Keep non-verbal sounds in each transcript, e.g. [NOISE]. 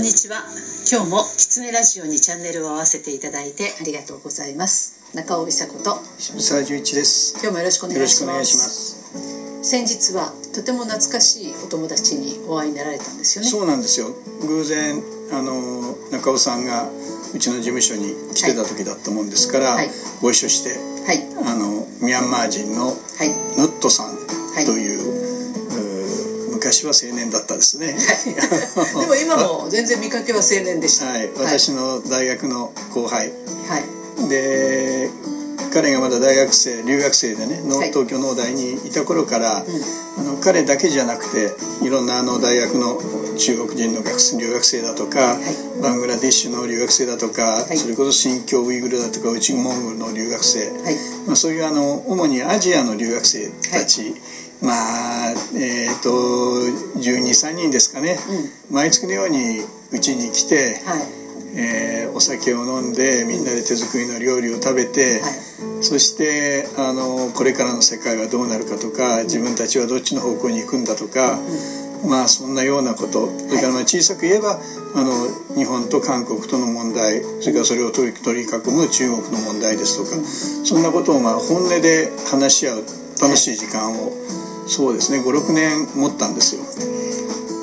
んにちは。今日もキツネラジオにチャンネルを合わせていただいてありがとうございます。中尾美佐子と。渋沢十一です。今日もよろしくお願いします。先日はとても懐かしいお友達にお会いになられたんですよね。そうなんですよ。偶然あの中尾さんがうちの事務所に来てた時だったもんですから、はい。ご一緒してはい。あのミャンマー人のはい。ヌットさんはいという,、うー昔は青年だったですね。でも今も全然見かけは青年でした。はい、私の大学の後輩。はい。で彼がまだ大学生留学生でねのはい。東京農大にいた頃から、あの彼だけじゃなくていろんなあの大学の中国人の学生留学生だとか、い。バングラディッシュの留学生だとか、い。それこそ新疆ウイグルだとか内モンゴルの留学生、はい。まあ、そういうあの主にアジアの留学生たち、まあえっ、と123人ですかね、毎月のようにうちに来て、はい。えーお酒を飲んでみんなで手作りの料理を食べて、はい。そしてあのこれからの世界はどうなるかとか自分たちはどっちの方向に行くんだとか、まあそんなようなこと。それからまあ小さく言えばあの日本と韓国との問題それからそれを取り取り囲む中国の問題ですとか、そんなことをまあ本音で話し合う楽しい時間を、そうですね。56年持ったんですよ。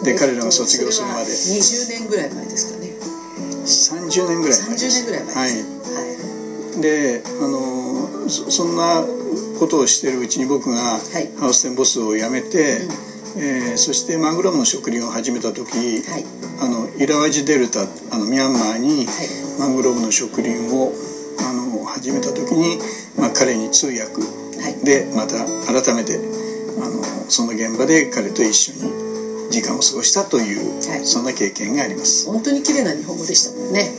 で彼らが卒業するまで。それは20年ぐらい前ですかね。30年ぐらい前30年ぐらい前はいです。はい。であのそそんなことをしてるうちに僕がい。ハウステンボスを辞めて、えーそしてマングローブの植林を始めた時、はい。あのイラワジデルタあのミャンマーにはい。マングローブの植林をあの始めた時に、まあ、彼に通訳はい。でまた改めてその現場で彼と一緒に時間を過ごしたという、はい。そんな経験があります。本当に綺麗な日本語でしたもんね。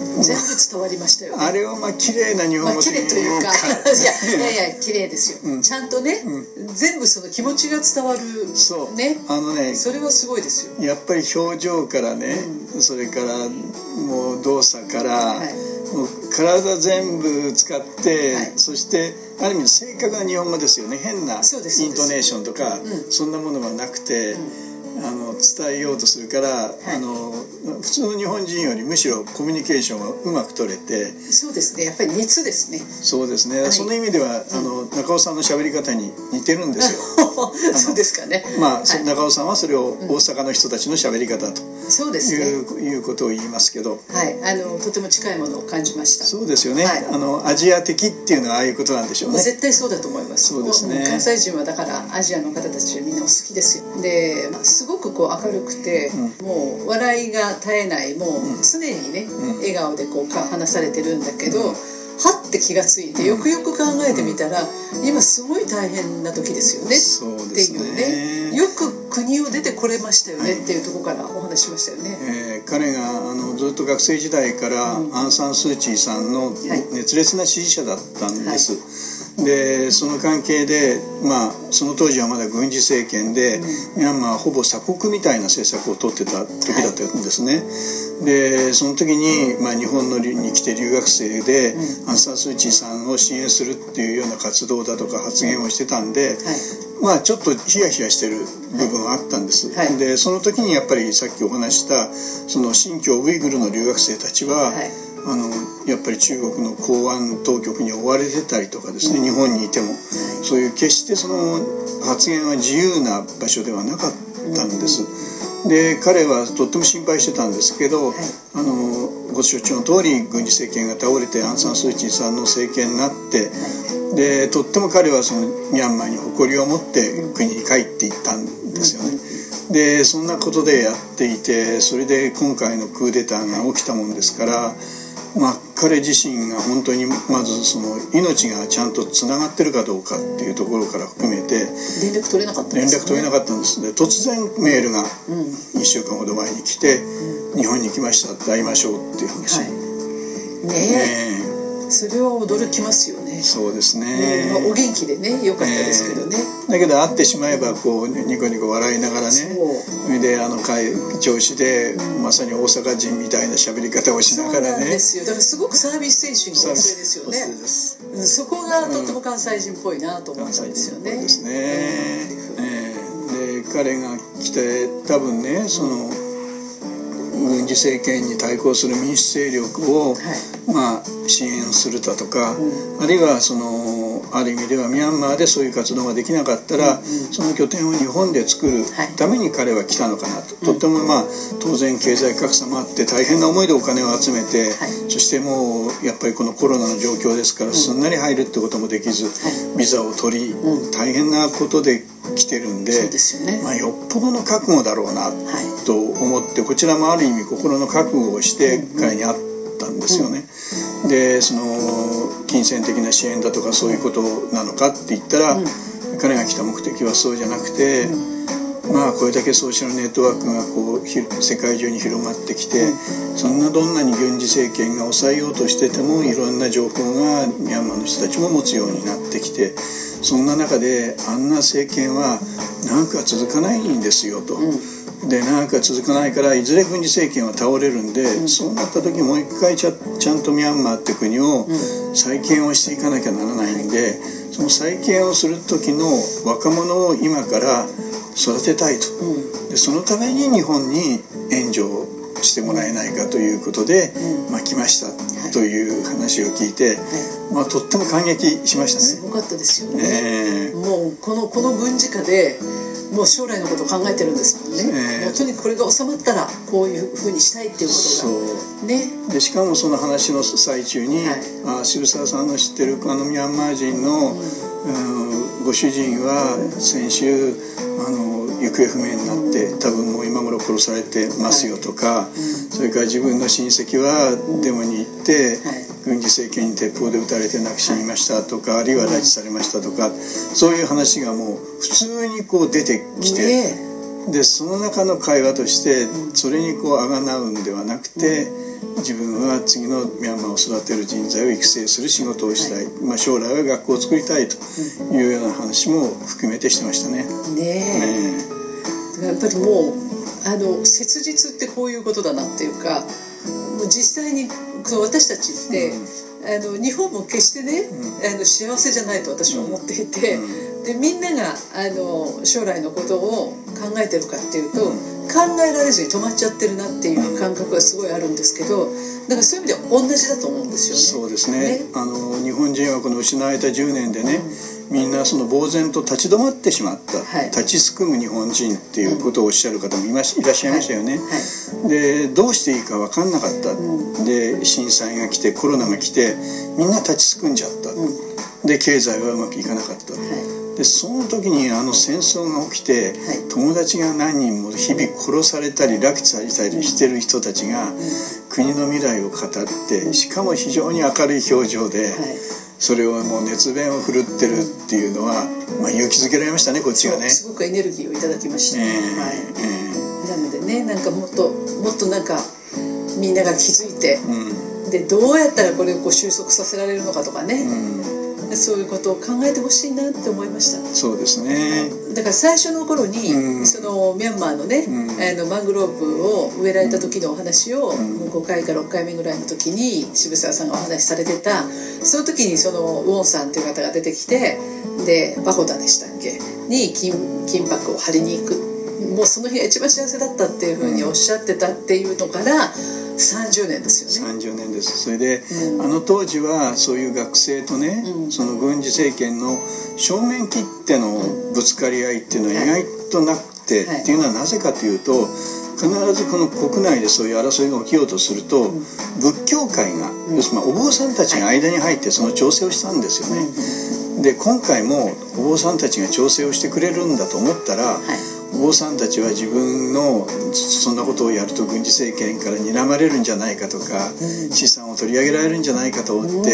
全部伝わりましたよね。あれはまあ綺麗な日まあ本語綺麗というかいやいやいや綺麗ですよ、うん。ちゃんとね、全部その気持ちが伝わるそう。ねあのねそれはすごいですよ。やっぱり表情からね、それからもう動作から、はい。もう体全部使って、はい。そしてある意味正確な日本語ですよね。変なイントネーションとかうん。そんなものがなくて、あの伝えようとするから、い。あの普通の日本人よりむしろコミュニケーションがうまく取れてそうですね。やっぱり熱ですね。そうですね、はい。その意味では、あの中尾さんの喋り方に似てるんですよ。[LAUGHS] そうですかね。まあ、はい。中尾さんはそれを大阪の人たちの喋り方とそうですね。いう,、いうことを言いますけど。はい。あのとても近いものを感じました。そうですよね、はい。あのアジア的っていうのはああいうことなんでしょうね。絶対そうだと思います。そうですね。も関西人はだからアジアの方たちはみんなお好きですよ。で、まあ、すごくこう明るくて、もう笑いが絶えないもう常にね、笑顔でこうか話されてるんだけど、はって気がついてよくよく考えてみたら、今すごい大変な時ですよね。そうですね。っていうね国を出てこれましたよねっていうところからお話ししましたよね、えー彼があのずっと学生時代から、アン・サン・スー・チーさんの熱烈な支持者だったんです、でその関係で、まあ、その当時はまだ軍事政権で、ミャンマーはほぼ鎖国みたいな政策を取ってた時だったんですね、でその時に、まあ、日本のに来て留学生で、アン・サン・スー・チーさんを支援するっていうような活動だとか発言をしてたんで、まあちょっとヒヤヒヤしてる部分はあったんです、はい。でその時にやっぱりさっきお話ししたその新疆ウイグルの留学生たちは、はい。あのやっぱり中国の公安当局に追われてたりとかですね、日本にいても、そういう決してその発言は自由な場所ではなかったんです、で彼はとっても心配してたんですけど、あのご承知の通り軍事政権が倒れてアン・サン・スー・チーさんの政権になって、でとっても彼はそのミャンマーに誇りを持って国に帰っていったんですよね。でそんなことでやっていてそれで今回のクーデターが起きたもんですから、まあ、彼自身が本当にまずその命がちゃんとつながってるかどうかっていうところから含めて連絡取れなかったん連です絡取れなかったんですで突然メールが1週間ほど前に来て「日本に来ましたって会いましょう」っていう話、はい。ねねえそれは驚きますよね。えそうですね。ねまあ、お元気でねよかったですけどね、だけど会ってしまえばこうニコニコ笑いながらね。それであの会調子でまさに大阪人みたいな喋り方をしながらね。ですよ。だからすごくサービス精神が旺盛ですよね。そこがとっても関西人っぽいなと思ったんですよね、ですね、ええ。で彼が来て多分ねその軍事政権に対抗する民主勢力を、まあ、支援するだとか、あるいはそのある意味ではミャンマーでそういう活動ができなかったら、その拠点を日本で作るために彼は来たのかなと、とってもまあ当然経済格差もあって大変な思いでお金を集めて、そしてもうやっぱりこのコロナの状況ですからすんなり入るってこともできず、ビザを取り、大変なことで来てるんで、ね、まあ、よっぽどの覚悟だろうなと思って、こちらもある意味心の覚悟をして彼に会ったんですよね。でその金銭的な支援だとかそういうことなのかって言ったら、彼が来た目的はそうじゃなくて。まあこれだけソーシャルネットワークがこう世界中に広がってきてそんなどんなに軍事政権が抑えようとしててもいろんな情報がミャンマーの人たちも持つようになってきてそんな中であんな政権は長くは続かないんですよと。で長くは続かないからいずれ軍事政権は倒れるんで、うん、そうなった時もう一回ちゃちゃんとミャンマーって国を再建をしていかなきゃならないんで、その再建をする時の若者を今から育てたいと、でそのために日本に援助をしてもらえないかということで、まあ、来ましたという話を聞いて、まあ、とっても感激しましたね。すごかったですよね、え。ー、もうこのこの軍事下でもう将来のことを考えてるんですもんね、えー、にかくこれが収まったらこういうふうにしたいっていうことが。ね。でしかもその話の最中に、はい、あ渋沢さんの知ってるあのミャンマー人の、うん、ご主人は先週あの行方不明になって多分もう今頃殺されてますよとか、はい。それから自分の親戚はデモに行って、軍事政権に鉄砲で撃たれて亡く死にましたとかあるいは拉致されましたとかそういう話がもう普通にこう出てきて、でその中の会話としてそれにこうあがなうんではなくて。自分は次のミャンマーを育てる人材を育成する仕事をしたい、はい、まあ、将来は学校を作りたいというような話も含めてしてましたね。ねえ、ね、やっぱりもうあの切実ってこういうことだなっていうかもう実際に私たちって、うん、あの日本も決してね、うん、あの幸せじゃないと私は思っていて、うん、でみんながあの将来のことを考えてるかっていうと、考えられずに止まっちゃってるなっていう感覚がすごいあるんですけどだからそういう意味では同じだと思うんですよね。そうですね、ね、あの日本人はこの失われた10年でね、みんなその呆然と立ち止まってしまった、はい、立ちすくむ日本人っていうことをおっしゃる方もいましいらっしゃいましたよね。はい。はい、でどうしていいか分かんなかった、うん、で震災が来てコロナが来てみんな立ちすくんじゃった、うん、で経済はうまくいかなかった。でその時にあの戦争が起きて、友達が何人も日々殺されたり拉致されたりしてる人たちが、国の未来を語ってしかも非常に明るい表情で。それをもう熱弁を振るってるっていうのは、まあ、勇気づけられましたねこっちがね。すごくエネルギーをいただきました、えー、はい。えー、なのでねなんかもっともっとなんかみんなが気づいて、うん、でどうやったらこれをこう収束させられるのかとかね、うんそういうことを考えてほしいなって思いました。そうですね。だから最初の頃に、うん、そのミャンマーのね、うん、あのマングローブを植えられた時のお話を、うん、5回か6回目ぐらいの時に渋沢さんがお話しされてた。その時にそのウォンさんっていう方が出てきてでバホダでしたっけ？に金金箔を貼りに行くもうその日が一番幸せだったっていうふうにおっしゃってたっていうのから、30年ですよね。30年です。それで、うん、あの当時はそういう学生とね、うん、その軍事政権の正面切ってのぶつかり合いっていうのは意外となくて、はい、っていうのはなぜかというと必ずこの国内でそういう争いが起きようとすると、うん、仏教界が、要するにお坊さんたちが間に入ってその調整をしたんですよね。で今回もお坊さんたちが調整をしてくれるんだと思ったら、はいお坊さんたちは自分のそんなことをやると軍事政権から睨まれるんじゃないかとか、資産を取り上げられるんじゃないかと思って、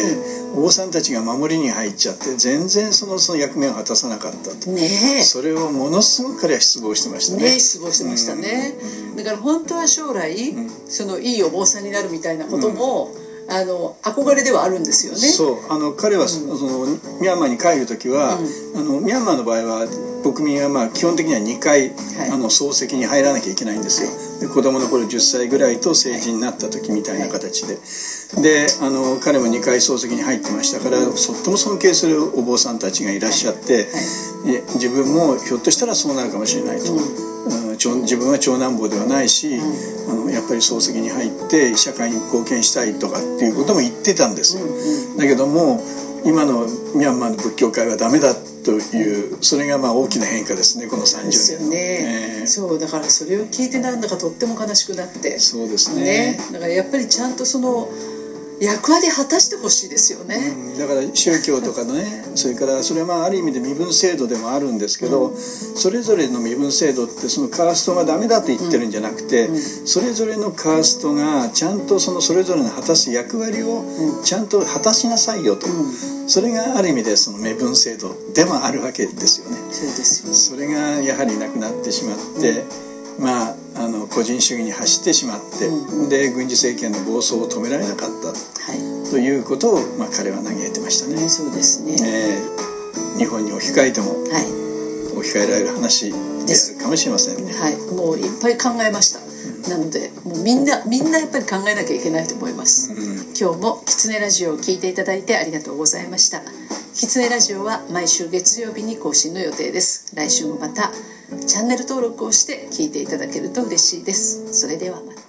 お坊さんたちが守りに入っちゃって全然そのその役目を果たさなかったと、ね、それをものすごく彼は失望してましたね。ね失望してましたね、だから本当は将来、そのいいお坊さんになるみたいなことも、あの憧れではあるんですよね。そう。あの彼は、うん、そのミャンマーに帰る時は、うん、あのミャンマーの場合は国民はまあ基本的には2回、はい、あの総籍に入らなきゃいけないんですよ。で子供の頃10歳ぐらいと成人になった時みたいな形で、であの彼も2回漱石に入ってましたからとっても尊敬するお坊さんたちがいらっしゃって、自分もひょっとしたらそうなるかもしれないと。自分は長男坊ではないし、あのやっぱり漱石に入って社会に貢献したいとかっていうことも言ってたんですよ。だけども今のミャンマーの仏教界はダメだというそれがまあ大きな変化ですねこの30年ですよね、えー、そうだからそれを聞いてなんだかとっても悲しくなって。そうですね、ね、だからやっぱりちゃんとその役割果たしてほしいですよね、うん、だから宗教とかのね [LAUGHS] それからそれはまあある意味で身分制度でもあるんですけど、うん、それぞれの身分制度ってそのカーストがダメだと言ってるんじゃなくて、うん、それぞれのカーストがちゃんとそのそれぞれの果たす役割をちゃんと果たしなさいよと、それがある意味でその身分制度でもあるわけですよね。そうですよそれがやはりなくなってしまって、まああの個人主義に走ってしまって、うん、で軍事政権の暴走を止められなかった、はい、ということを、まあ、彼は嘆いてましたね。そうですね、えー、日本に置き換えても、はい、置き換えられる話であるかもしれませんね。はい、もういっぱい考えました。なのでもうみんなみんなやっぱり考えなきゃいけないと思います、うん、今日もキツネラジオを聞いていただいてありがとうございました。キツネラジオは毎週月曜日に更新の予定です。来週もまたチャンネル登録をして聞いていただけると嬉しいです。それではまた。